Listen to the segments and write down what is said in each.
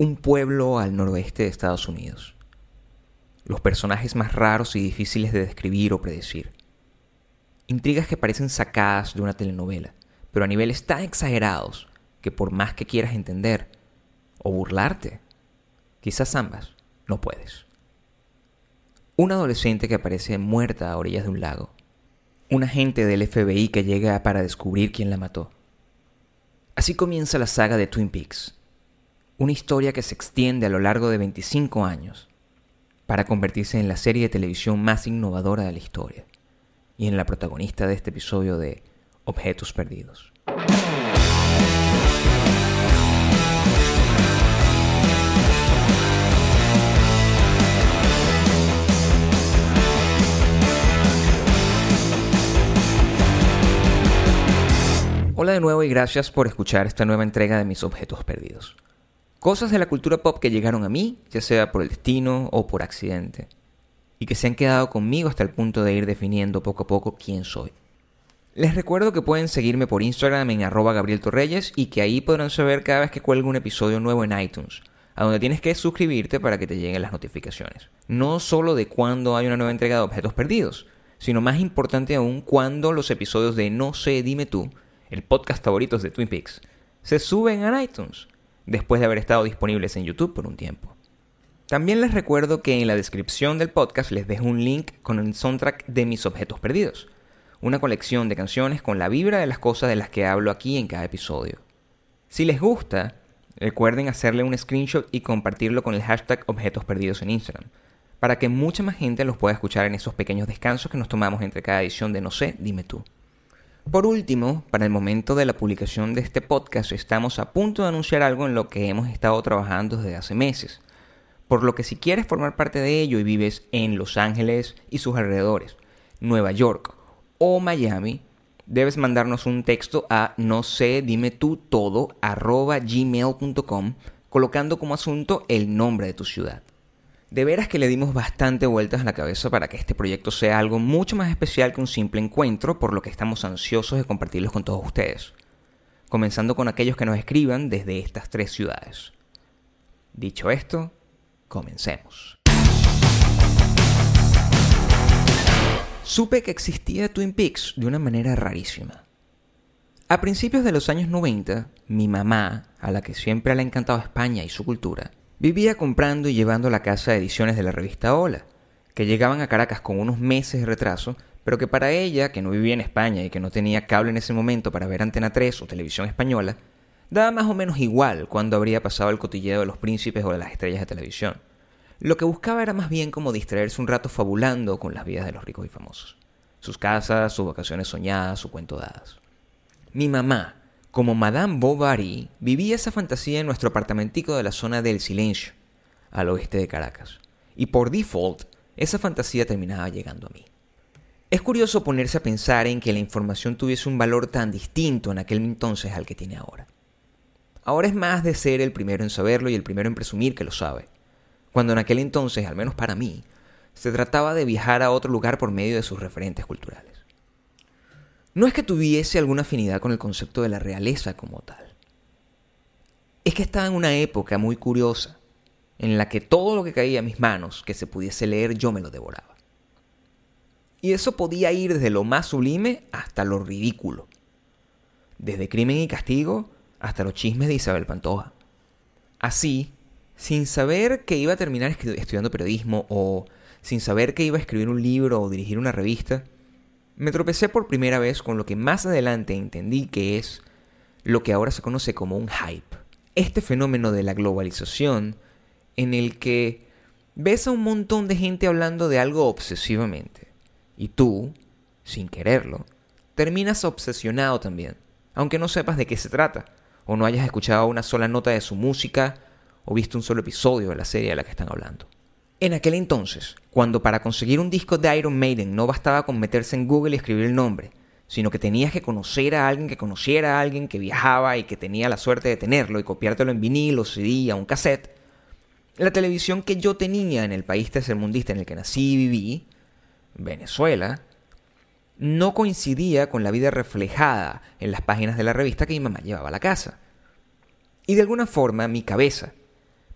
Un pueblo al noroeste de Estados Unidos. Los personajes más raros y difíciles de describir o predecir. Intrigas que parecen sacadas de una telenovela, pero a niveles tan exagerados que por más que quieras entender o burlarte, quizás ambas, no puedes. Una adolescente que aparece muerta a orillas de un lago. Un agente del FBI que llega para descubrir quién la mató. Así comienza la saga de Twin Peaks. Una historia que se extiende a lo largo de 25 años para convertirse en la serie de televisión más innovadora de la historia y en la protagonista de este episodio de Objetos Perdidos. Hola de nuevo y gracias por escuchar esta nueva entrega de mis objetos perdidos. Cosas de la cultura pop que llegaron a mí, ya sea por el destino o por accidente, y que se han quedado conmigo hasta el punto de ir definiendo poco a poco quién soy. Les recuerdo que pueden seguirme por Instagram en arroba Gabriel Torreyes y que ahí podrán saber cada vez que cuelgo un episodio nuevo en iTunes, a donde tienes que suscribirte para que te lleguen las notificaciones. No solo de cuando hay una nueva entrega de objetos perdidos, sino más importante aún cuando los episodios de No sé, dime tú el podcast favoritos de Twin Peaks, se suben a iTunes, después de haber estado disponibles en YouTube por un tiempo. También les recuerdo que en la descripción del podcast les dejo un link con el soundtrack de Mis Objetos Perdidos, una colección de canciones con la vibra de las cosas de las que hablo aquí en cada episodio. Si les gusta, recuerden hacerle un screenshot y compartirlo con el hashtag Objetos Perdidos en Instagram, para que mucha más gente los pueda escuchar en esos pequeños descansos que nos tomamos entre cada edición de No sé, dime tú. Por último, para el momento de la publicación de este podcast estamos a punto de anunciar algo en lo que hemos estado trabajando desde hace meses. Por lo que si quieres formar parte de ello y vives en Los Ángeles y sus alrededores, Nueva York o Miami, debes mandarnos un texto a no sé, dime tú todo arroba gmail.com colocando como asunto el nombre de tu ciudad. De veras que le dimos bastante vueltas a la cabeza para que este proyecto sea algo mucho más especial que un simple encuentro, por lo que estamos ansiosos de compartirlos con todos ustedes. Comenzando con aquellos que nos escriban desde estas tres ciudades. Dicho esto, comencemos. Supe que existía Twin Peaks de una manera rarísima. A principios de los años 90, mi mamá, a la que siempre le ha encantado España y su cultura, Vivía comprando y llevando a la casa ediciones de la revista Hola, que llegaban a Caracas con unos meses de retraso, pero que para ella, que no vivía en España y que no tenía cable en ese momento para ver Antena 3 o televisión española, daba más o menos igual cuando habría pasado el cotilleo de los príncipes o de las estrellas de televisión. Lo que buscaba era más bien como distraerse un rato fabulando con las vidas de los ricos y famosos. Sus casas, sus vacaciones soñadas, su cuento dadas. Mi mamá, como Madame Bovary, vivía esa fantasía en nuestro apartamentico de la zona del silencio, al oeste de Caracas. Y por default, esa fantasía terminaba llegando a mí. Es curioso ponerse a pensar en que la información tuviese un valor tan distinto en aquel entonces al que tiene ahora. Ahora es más de ser el primero en saberlo y el primero en presumir que lo sabe, cuando en aquel entonces, al menos para mí, se trataba de viajar a otro lugar por medio de sus referentes culturales. No es que tuviese alguna afinidad con el concepto de la realeza como tal. Es que estaba en una época muy curiosa, en la que todo lo que caía a mis manos que se pudiese leer yo me lo devoraba. Y eso podía ir desde lo más sublime hasta lo ridículo. Desde Crimen y Castigo hasta los chismes de Isabel Pantoja. Así, sin saber que iba a terminar estudiando periodismo o sin saber que iba a escribir un libro o dirigir una revista, me tropecé por primera vez con lo que más adelante entendí que es lo que ahora se conoce como un hype. Este fenómeno de la globalización en el que ves a un montón de gente hablando de algo obsesivamente. Y tú, sin quererlo, terminas obsesionado también, aunque no sepas de qué se trata, o no hayas escuchado una sola nota de su música, o visto un solo episodio de la serie de la que están hablando. En aquel entonces, cuando para conseguir un disco de Iron Maiden no bastaba con meterse en Google y escribir el nombre, sino que tenías que conocer a alguien que conociera a alguien que viajaba y que tenía la suerte de tenerlo y copiártelo en vinilo, CD, a un cassette, la televisión que yo tenía en el país tercermundista en el que nací y viví, Venezuela, no coincidía con la vida reflejada en las páginas de la revista que mi mamá llevaba a la casa. Y de alguna forma mi cabeza,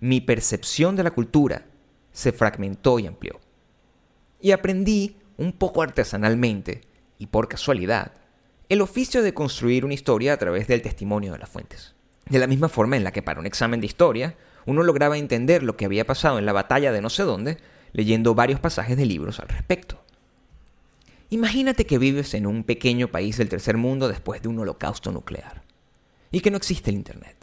mi percepción de la cultura se fragmentó y amplió. Y aprendí, un poco artesanalmente y por casualidad, el oficio de construir una historia a través del testimonio de las fuentes. De la misma forma en la que para un examen de historia uno lograba entender lo que había pasado en la batalla de no sé dónde, leyendo varios pasajes de libros al respecto. Imagínate que vives en un pequeño país del tercer mundo después de un holocausto nuclear y que no existe el Internet.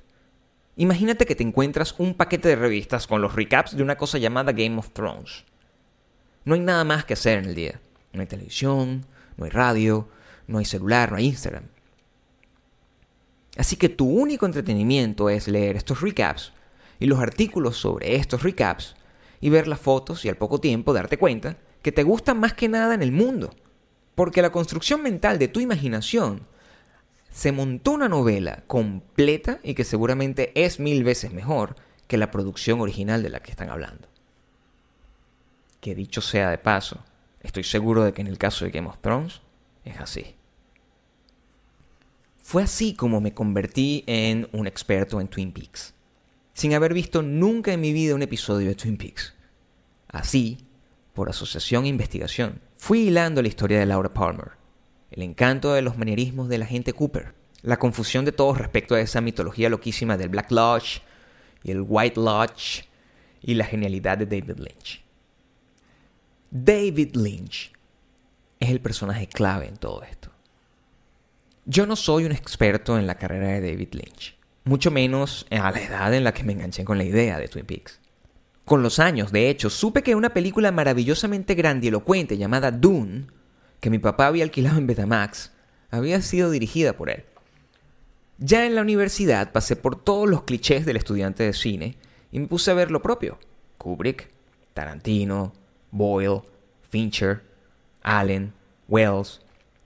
Imagínate que te encuentras un paquete de revistas con los recaps de una cosa llamada Game of Thrones. No hay nada más que hacer en el día. No hay televisión, no hay radio, no hay celular, no hay Instagram. Así que tu único entretenimiento es leer estos recaps y los artículos sobre estos recaps y ver las fotos y al poco tiempo darte cuenta que te gustan más que nada en el mundo. Porque la construcción mental de tu imaginación se montó una novela completa y que seguramente es mil veces mejor que la producción original de la que están hablando. Que dicho sea de paso, estoy seguro de que en el caso de Game of Thrones es así. Fue así como me convertí en un experto en Twin Peaks sin haber visto nunca en mi vida un episodio de Twin Peaks. Así, por asociación e investigación, fui hilando la historia de Laura Palmer, el encanto de los manierismos de la gente Cooper, la confusión de todos respecto a esa mitología loquísima del Black Lodge y el White Lodge y la genialidad de David Lynch. David Lynch es el personaje clave en todo esto. Yo no soy un experto en la carrera de David Lynch mucho menos a la edad en la que me enganché con la idea de Twin Peaks. Con los años, de hecho, supe que una película maravillosamente grandilocuente llamada Dune, que mi papá había alquilado en Betamax, había sido dirigida por él. Ya en la universidad pasé por todos los clichés del estudiante de cine y me puse a ver lo propio. Kubrick, Tarantino, Boyle, Fincher, Allen, Wells,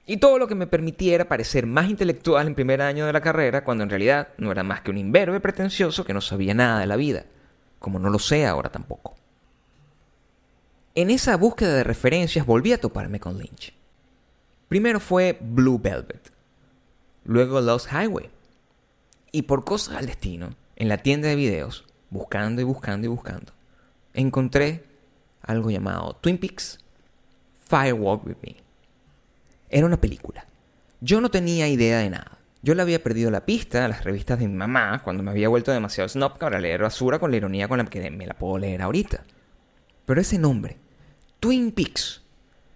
y todo lo que me permitiera parecer más intelectual en primer año de la carrera, cuando en realidad no era más que un imberbe pretencioso que no sabía nada de la vida, como no lo sé ahora tampoco. En esa búsqueda de referencias volví a toparme con Lynch. Primero fue Blue Velvet, luego Lost Highway, y por cosas al destino, en la tienda de videos, buscando y buscando y buscando, encontré algo llamado Twin Peaks Firewalk With Me. Era una película. Yo no tenía idea de nada. Yo le había perdido la pista a las revistas de mi mamá cuando me había vuelto demasiado snob para leer basura con la ironía con la que me la puedo leer ahorita. Pero ese nombre, Twin Peaks,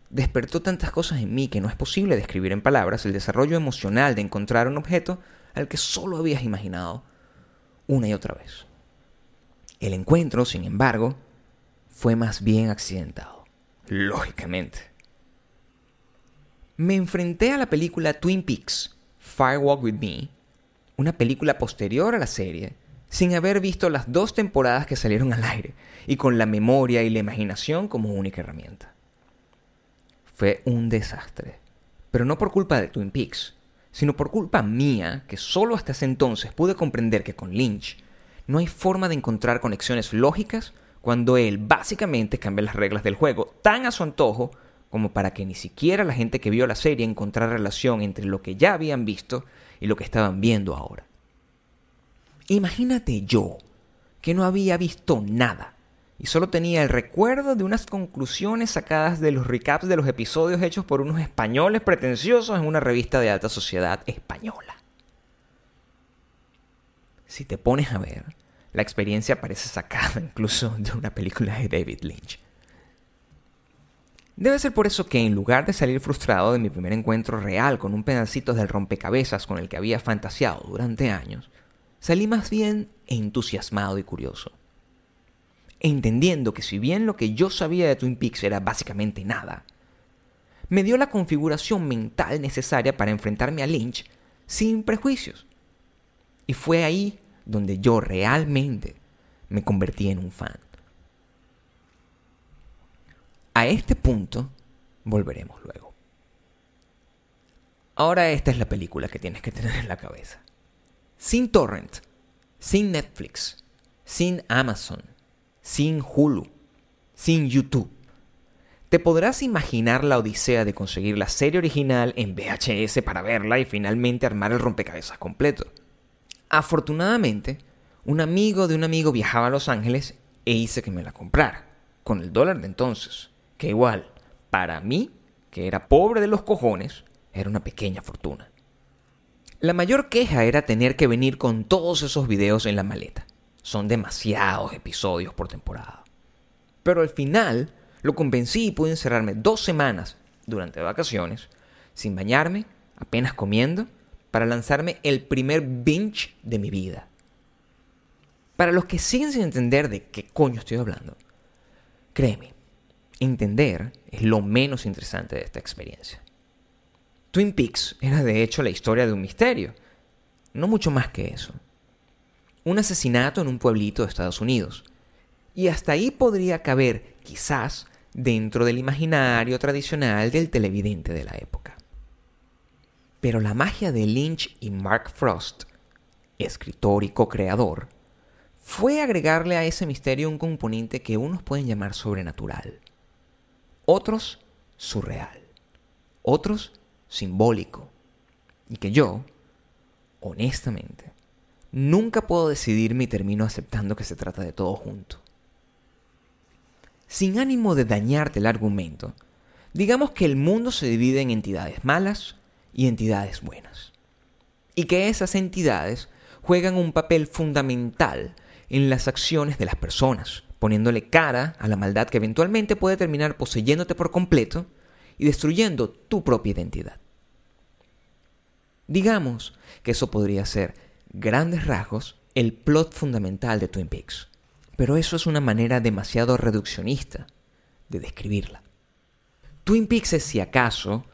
despertó tantas cosas en mí que no es posible describir en palabras el desarrollo emocional de encontrar un objeto al que solo habías imaginado una y otra vez. El encuentro, sin embargo, fue más bien accidentado, lógicamente me enfrenté a la película Twin Peaks, Firewalk With Me, una película posterior a la serie, sin haber visto las dos temporadas que salieron al aire y con la memoria y la imaginación como única herramienta. Fue un desastre, pero no por culpa de Twin Peaks, sino por culpa mía que solo hasta ese entonces pude comprender que con Lynch no hay forma de encontrar conexiones lógicas cuando él básicamente cambia las reglas del juego tan a su antojo como para que ni siquiera la gente que vio la serie encontrara relación entre lo que ya habían visto y lo que estaban viendo ahora. Imagínate yo, que no había visto nada y solo tenía el recuerdo de unas conclusiones sacadas de los recaps de los episodios hechos por unos españoles pretenciosos en una revista de alta sociedad española. Si te pones a ver, la experiencia parece sacada incluso de una película de David Lynch. Debe ser por eso que en lugar de salir frustrado de mi primer encuentro real con un pedacito del rompecabezas con el que había fantaseado durante años, salí más bien entusiasmado y curioso. Entendiendo que si bien lo que yo sabía de Twin Peaks era básicamente nada, me dio la configuración mental necesaria para enfrentarme a Lynch sin prejuicios. Y fue ahí donde yo realmente me convertí en un fan. A este punto volveremos luego. Ahora esta es la película que tienes que tener en la cabeza. Sin torrent, sin Netflix, sin Amazon, sin Hulu, sin YouTube. Te podrás imaginar la odisea de conseguir la serie original en VHS para verla y finalmente armar el rompecabezas completo. Afortunadamente, un amigo de un amigo viajaba a Los Ángeles e hice que me la comprara, con el dólar de entonces, que igual, para mí, que era pobre de los cojones, era una pequeña fortuna. La mayor queja era tener que venir con todos esos videos en la maleta. Son demasiados episodios por temporada. Pero al final lo convencí y pude encerrarme dos semanas durante vacaciones, sin bañarme, apenas comiendo, para lanzarme el primer binge de mi vida. Para los que siguen sin entender de qué coño estoy hablando, créeme, entender es lo menos interesante de esta experiencia. Twin Peaks era de hecho la historia de un misterio, no mucho más que eso. Un asesinato en un pueblito de Estados Unidos. Y hasta ahí podría caber, quizás, dentro del imaginario tradicional del televidente de la época. Pero la magia de Lynch y Mark Frost, escritor y co-creador, fue agregarle a ese misterio un componente que unos pueden llamar sobrenatural, otros surreal, otros simbólico, y que yo, honestamente, nunca puedo decidirme y termino aceptando que se trata de todo junto. Sin ánimo de dañarte el argumento, digamos que el mundo se divide en entidades malas y entidades buenas, y que esas entidades juegan un papel fundamental en las acciones de las personas, poniéndole cara a la maldad que eventualmente puede terminar poseyéndote por completo y destruyendo tu propia identidad. Digamos que eso podría ser, grandes rasgos, el plot fundamental de Twin Peaks. Pero eso es una manera demasiado reduccionista de describirla. Twin Peaks es, si acaso,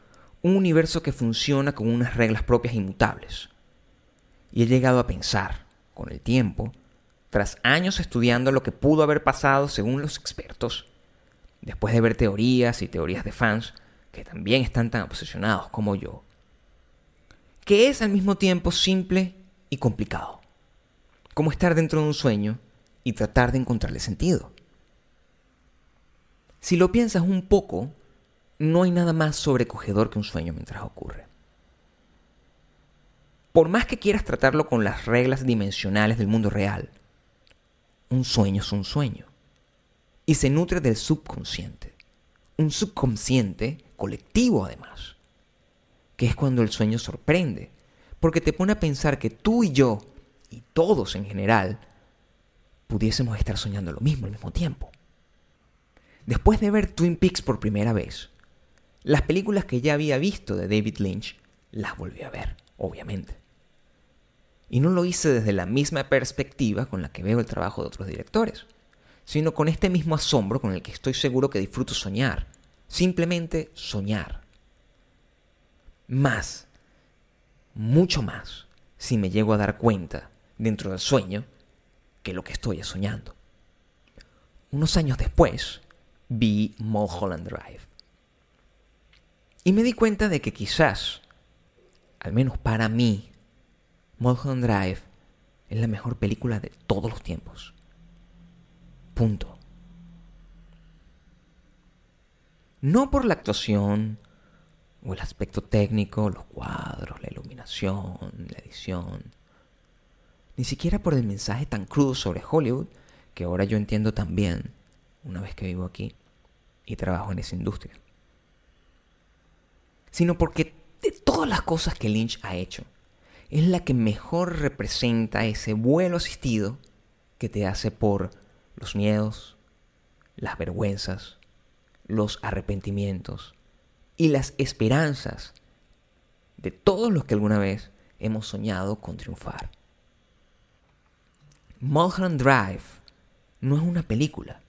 un universo que funciona con unas reglas propias inmutables. Y he llegado a pensar, con el tiempo, tras años estudiando lo que pudo haber pasado según los expertos, después de ver teorías y teorías de fans que también están tan obsesionados como yo, que es al mismo tiempo simple y complicado, como estar dentro de un sueño y tratar de encontrarle sentido. Si lo piensas un poco, no hay nada más sobrecogedor que un sueño mientras ocurre. Por más que quieras tratarlo con las reglas dimensionales del mundo real, un sueño es un sueño. Y se nutre del subconsciente. Un subconsciente colectivo además. Que es cuando el sueño sorprende. Porque te pone a pensar que tú y yo, y todos en general, pudiésemos estar soñando lo mismo al mismo tiempo. Después de ver Twin Peaks por primera vez, las películas que ya había visto de David Lynch las volví a ver, obviamente. Y no lo hice desde la misma perspectiva con la que veo el trabajo de otros directores, sino con este mismo asombro con el que estoy seguro que disfruto soñar. Simplemente soñar. Más, mucho más, si me llego a dar cuenta dentro del sueño que lo que estoy soñando. Unos años después, vi Mulholland Drive. Y me di cuenta de que quizás, al menos para mí, Mulholland Drive es la mejor película de todos los tiempos. Punto. No por la actuación o el aspecto técnico, los cuadros, la la edición. Ni siquiera por el mensaje tan crudo sobre Hollywood que ahora yo entiendo tan bien una vez que vivo aquí y trabajo en esa industria. Sino porque de todas las cosas que Lynch ha hecho, es la que mejor representa ese vuelo asistido que te hace por los miedos, las vergüenzas, los arrepentimientos y las esperanzas de todos los que alguna vez hemos soñado con triunfar. Mulholland Drive no es una película,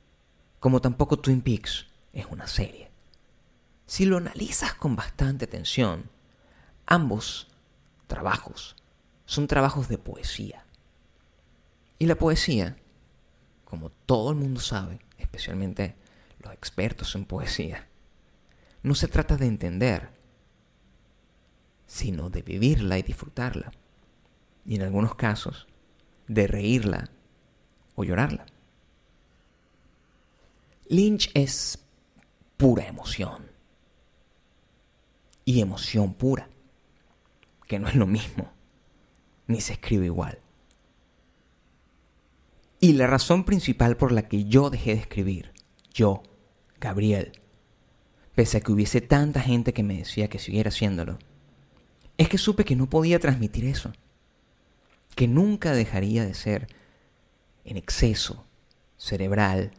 como tampoco Twin Peaks es una serie. Si lo analizas con bastante atención, ambos trabajos son trabajos de poesía. Y la poesía, como todo el mundo sabe, especialmente los expertos en poesía, no se trata de entender, sino de vivirla y disfrutarla. Y en algunos casos, de reírla o llorarla. Lynch es pura emoción. Y emoción pura que no es lo mismo, ni se escribe igual. Y la razón principal por la que yo dejé de escribir, yo, Gabriel, pese a que hubiese tanta gente que me decía que siguiera haciéndolo, es que supe que no podía transmitir eso, que nunca dejaría de ser en exceso, cerebral,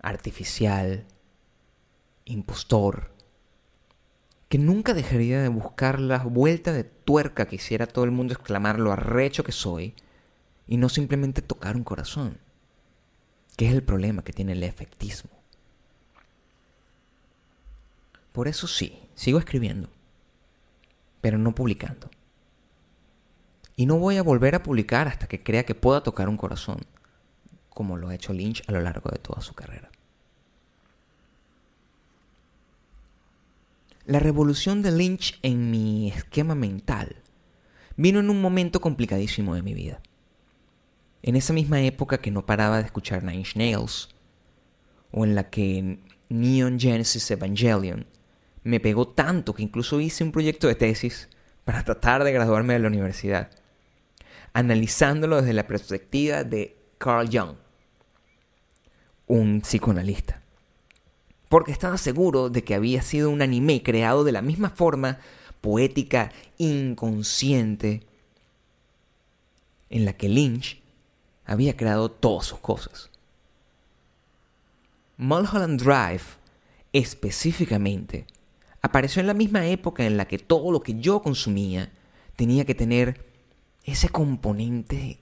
artificial, impostor, que nunca dejaría de buscar la vuelta de tuerca que hiciera todo el mundo exclamar lo arrecho que soy y no simplemente tocar un corazón, que es el problema que tiene el efectismo. Por eso sí, sigo escribiendo, pero no publicando. Y no voy a volver a publicar hasta que crea que pueda tocar un corazón, como lo ha hecho Lynch a lo largo de toda su carrera. La revolución de Lynch en mi esquema mental vino en un momento complicadísimo de mi vida. En esa misma época que no paraba de escuchar Nine Inch Nails, o en la que Neon Genesis Evangelion me pegó tanto que incluso hice un proyecto de tesis para tratar de graduarme de la universidad, analizándolo desde la perspectiva de Carl Jung, un psicoanalista. Porque estaba seguro de que había sido un anime creado de la misma forma poética, inconsciente, en la que Lynch había creado todas sus cosas. Mulholland Drive, específicamente, apareció en la misma época en la que todo lo que yo consumía tenía que tener ese componente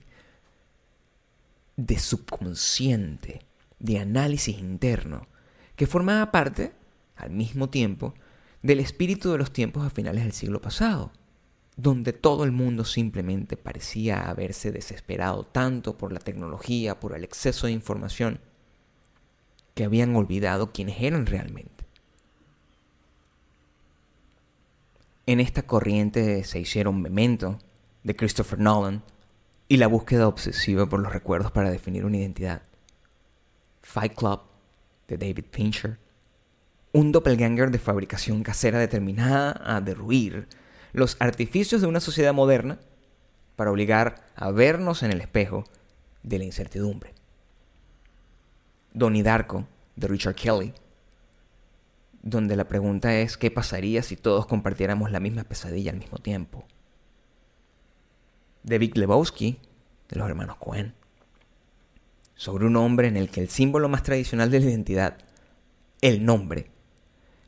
de subconsciente, de análisis interno, que formaba parte, al mismo tiempo, del espíritu de los tiempos a finales del siglo pasado, donde todo el mundo simplemente parecía haberse desesperado tanto por la tecnología, por el exceso de información, que habían olvidado quiénes eran realmente. En esta corriente se hicieron Memento, de Christopher Nolan, y la búsqueda obsesiva por los recuerdos para definir una identidad. Fight Club, de David Fincher, un doppelganger de fabricación casera determinada a derruir los artificios de una sociedad moderna para obligar a vernos en el espejo de la incertidumbre. Donnie Darko, de Richard Kelly, donde la pregunta es qué pasaría si todos compartiéramos la misma pesadilla al mismo tiempo. De Vic Lebowski, de los hermanos Cohen, sobre un hombre en el que el símbolo más tradicional de la identidad, el nombre,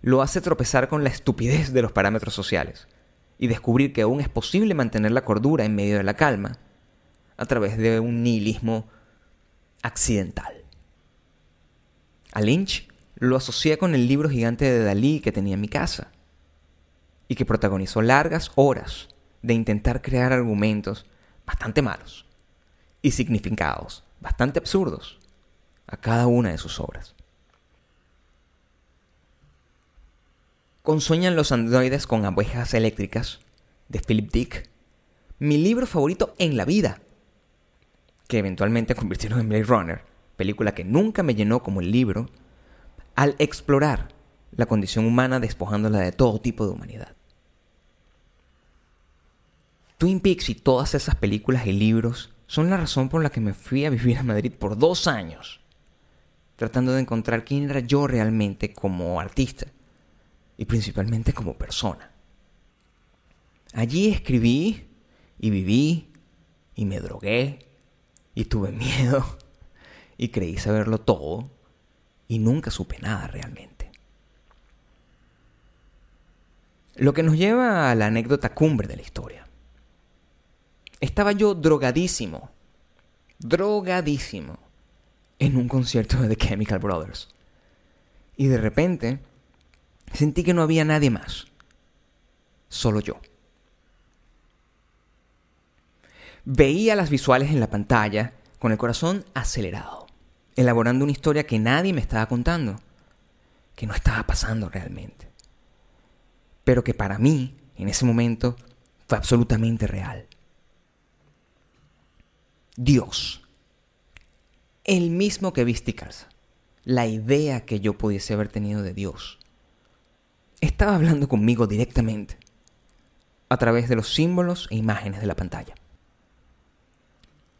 lo hace tropezar con la estupidez de los parámetros sociales y descubrir que aún es posible mantener la cordura en medio de la calma a través de un nihilismo accidental. A Lynch lo asocié con el libro gigante de Dalí que tenía en mi casa y que protagonizó largas horas de intentar crear argumentos bastante malos y significados bastante absurdos a cada una de sus obras. Consueñan los androides con abejas eléctricas de Philip Dick, mi libro favorito en la vida, que eventualmente convirtieron en Blade Runner, película que nunca me llenó como el libro, al explorar la condición humana despojándola de todo tipo de humanidad. Twin Peaks y todas esas películas y libros son la razón por la que me fui a vivir a Madrid por dos años, tratando de encontrar quién era yo realmente como artista y principalmente como persona. Allí escribí y viví y me drogué y tuve miedo y creí saberlo todo y nunca supe nada realmente. Lo que nos lleva a la anécdota cumbre de la historia. Estaba yo drogadísimo, drogadísimo, en un concierto de The Chemical Brothers. Y de repente Sentí que no había nadie más, solo yo. Veía las visuales en la pantalla con el corazón acelerado, elaborando una historia que nadie me estaba contando, que no estaba pasando realmente, pero que para mí, en ese momento, fue absolutamente real. Dios, el mismo que viste la idea que yo pudiese haber tenido de Dios, estaba hablando conmigo directamente a través de los símbolos e imágenes de la pantalla.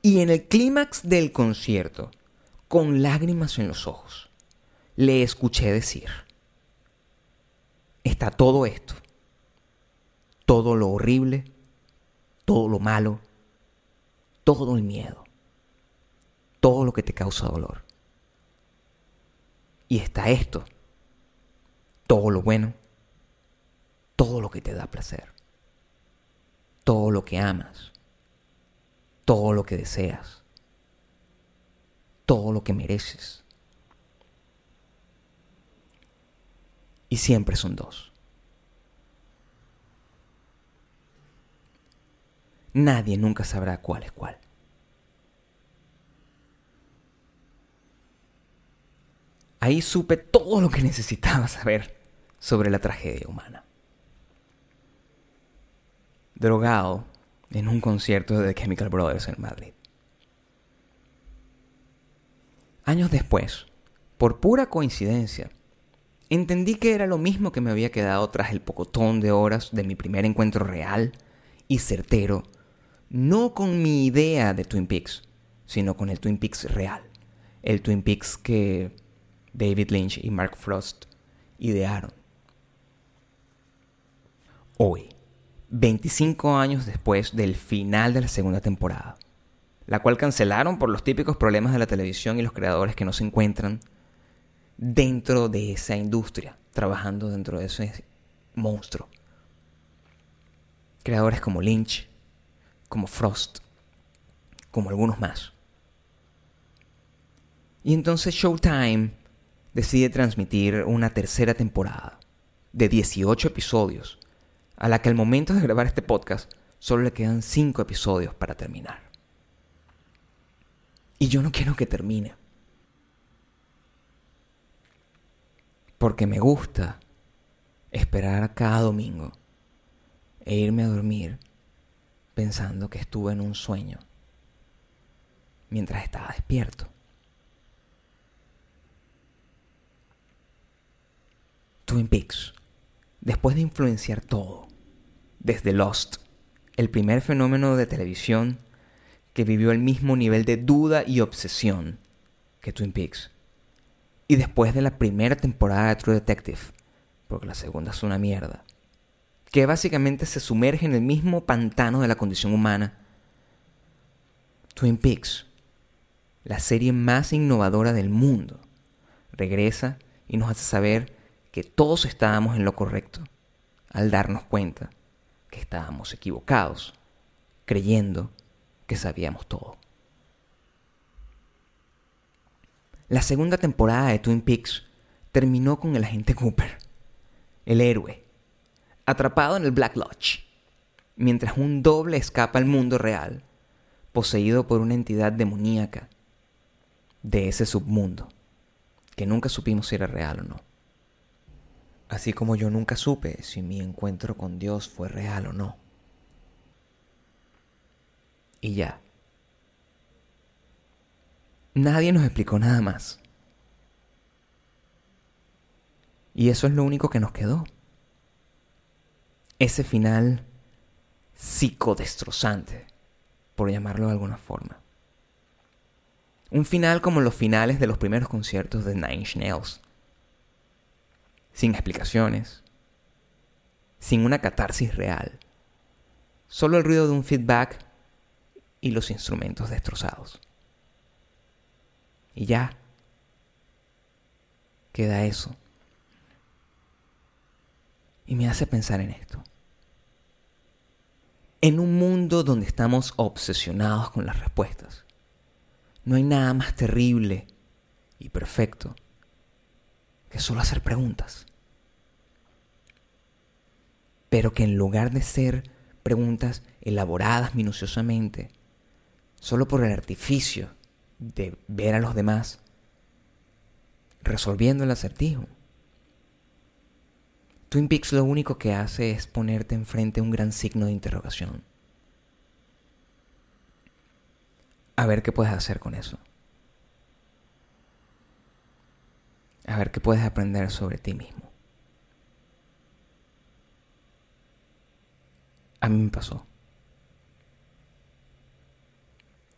Y en el clímax del concierto, con lágrimas en los ojos, le escuché decir, está todo esto, todo lo horrible, todo lo malo, todo el miedo, todo lo que te causa dolor. Y está esto, todo lo bueno, todo lo que te da placer, todo lo que amas, todo lo que deseas, todo lo que mereces. Y siempre son dos. Nadie nunca sabrá cuál es cuál. Ahí supe todo lo que necesitaba saber sobre la tragedia humana. Drogado en un concierto de The Chemical Brothers en Madrid. Años después, por pura coincidencia, entendí que era lo mismo que me había quedado tras el pocotón de horas de mi primer encuentro real y certero, no con mi idea de Twin Peaks, sino con el Twin Peaks real, el Twin Peaks que David Lynch y Mark Frost idearon. Hoy, 25 años después del final de la segunda temporada, la cual cancelaron por los típicos problemas de la televisión y los creadores que no se encuentran dentro de esa industria, trabajando dentro de ese monstruo. Creadores como Lynch, como Frost, como algunos más. Y entonces Showtime decide transmitir una tercera temporada de 18 episodios a la que al momento de grabar este podcast solo le quedan 5 episodios para terminar. Y yo no quiero que termine. Porque me gusta esperar cada domingo e irme a dormir pensando que estuve en un sueño mientras estaba despierto. Twin Peaks, después de influenciar todo, desde Lost, el primer fenómeno de televisión que vivió el mismo nivel de duda y obsesión que Twin Peaks. Y después de la primera temporada de True Detective, porque la segunda es una mierda, que básicamente se sumerge en el mismo pantano de la condición humana, Twin Peaks, la serie más innovadora del mundo, regresa y nos hace saber que todos estábamos en lo correcto al darnos cuenta que estábamos equivocados, creyendo que sabíamos todo. La segunda temporada de Twin Peaks terminó con el agente Cooper, el héroe, atrapado en el Black Lodge, mientras un doble escapa al mundo real, poseído por una entidad demoníaca de ese submundo, que nunca supimos si era real o no. Así como yo nunca supe si mi encuentro con Dios fue real o no. Y ya. Nadie nos explicó nada más. Y eso es lo único que nos quedó. Ese final psicodestrozante, por llamarlo de alguna forma. Un final como los finales de los primeros conciertos de Nine Inch Nails sin explicaciones, sin una catarsis real, solo el ruido de un feedback y los instrumentos destrozados. Y ya, queda eso. Y me hace pensar en esto. En un mundo donde estamos obsesionados con las respuestas, no hay nada más terrible y perfecto que solo hacer preguntas pero que en lugar de ser preguntas elaboradas minuciosamente, solo por el artificio de ver a los demás resolviendo el acertijo. Twin Peaks lo único que hace es ponerte enfrente un gran signo de interrogación. A ver qué puedes hacer con eso. A ver qué puedes aprender sobre ti mismo. A mí me pasó.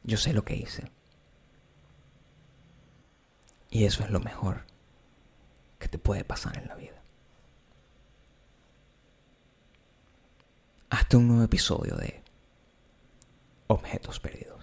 Yo sé lo que hice. Y eso es lo mejor que te puede pasar en la vida. Hasta un nuevo episodio de Objetos Perdidos.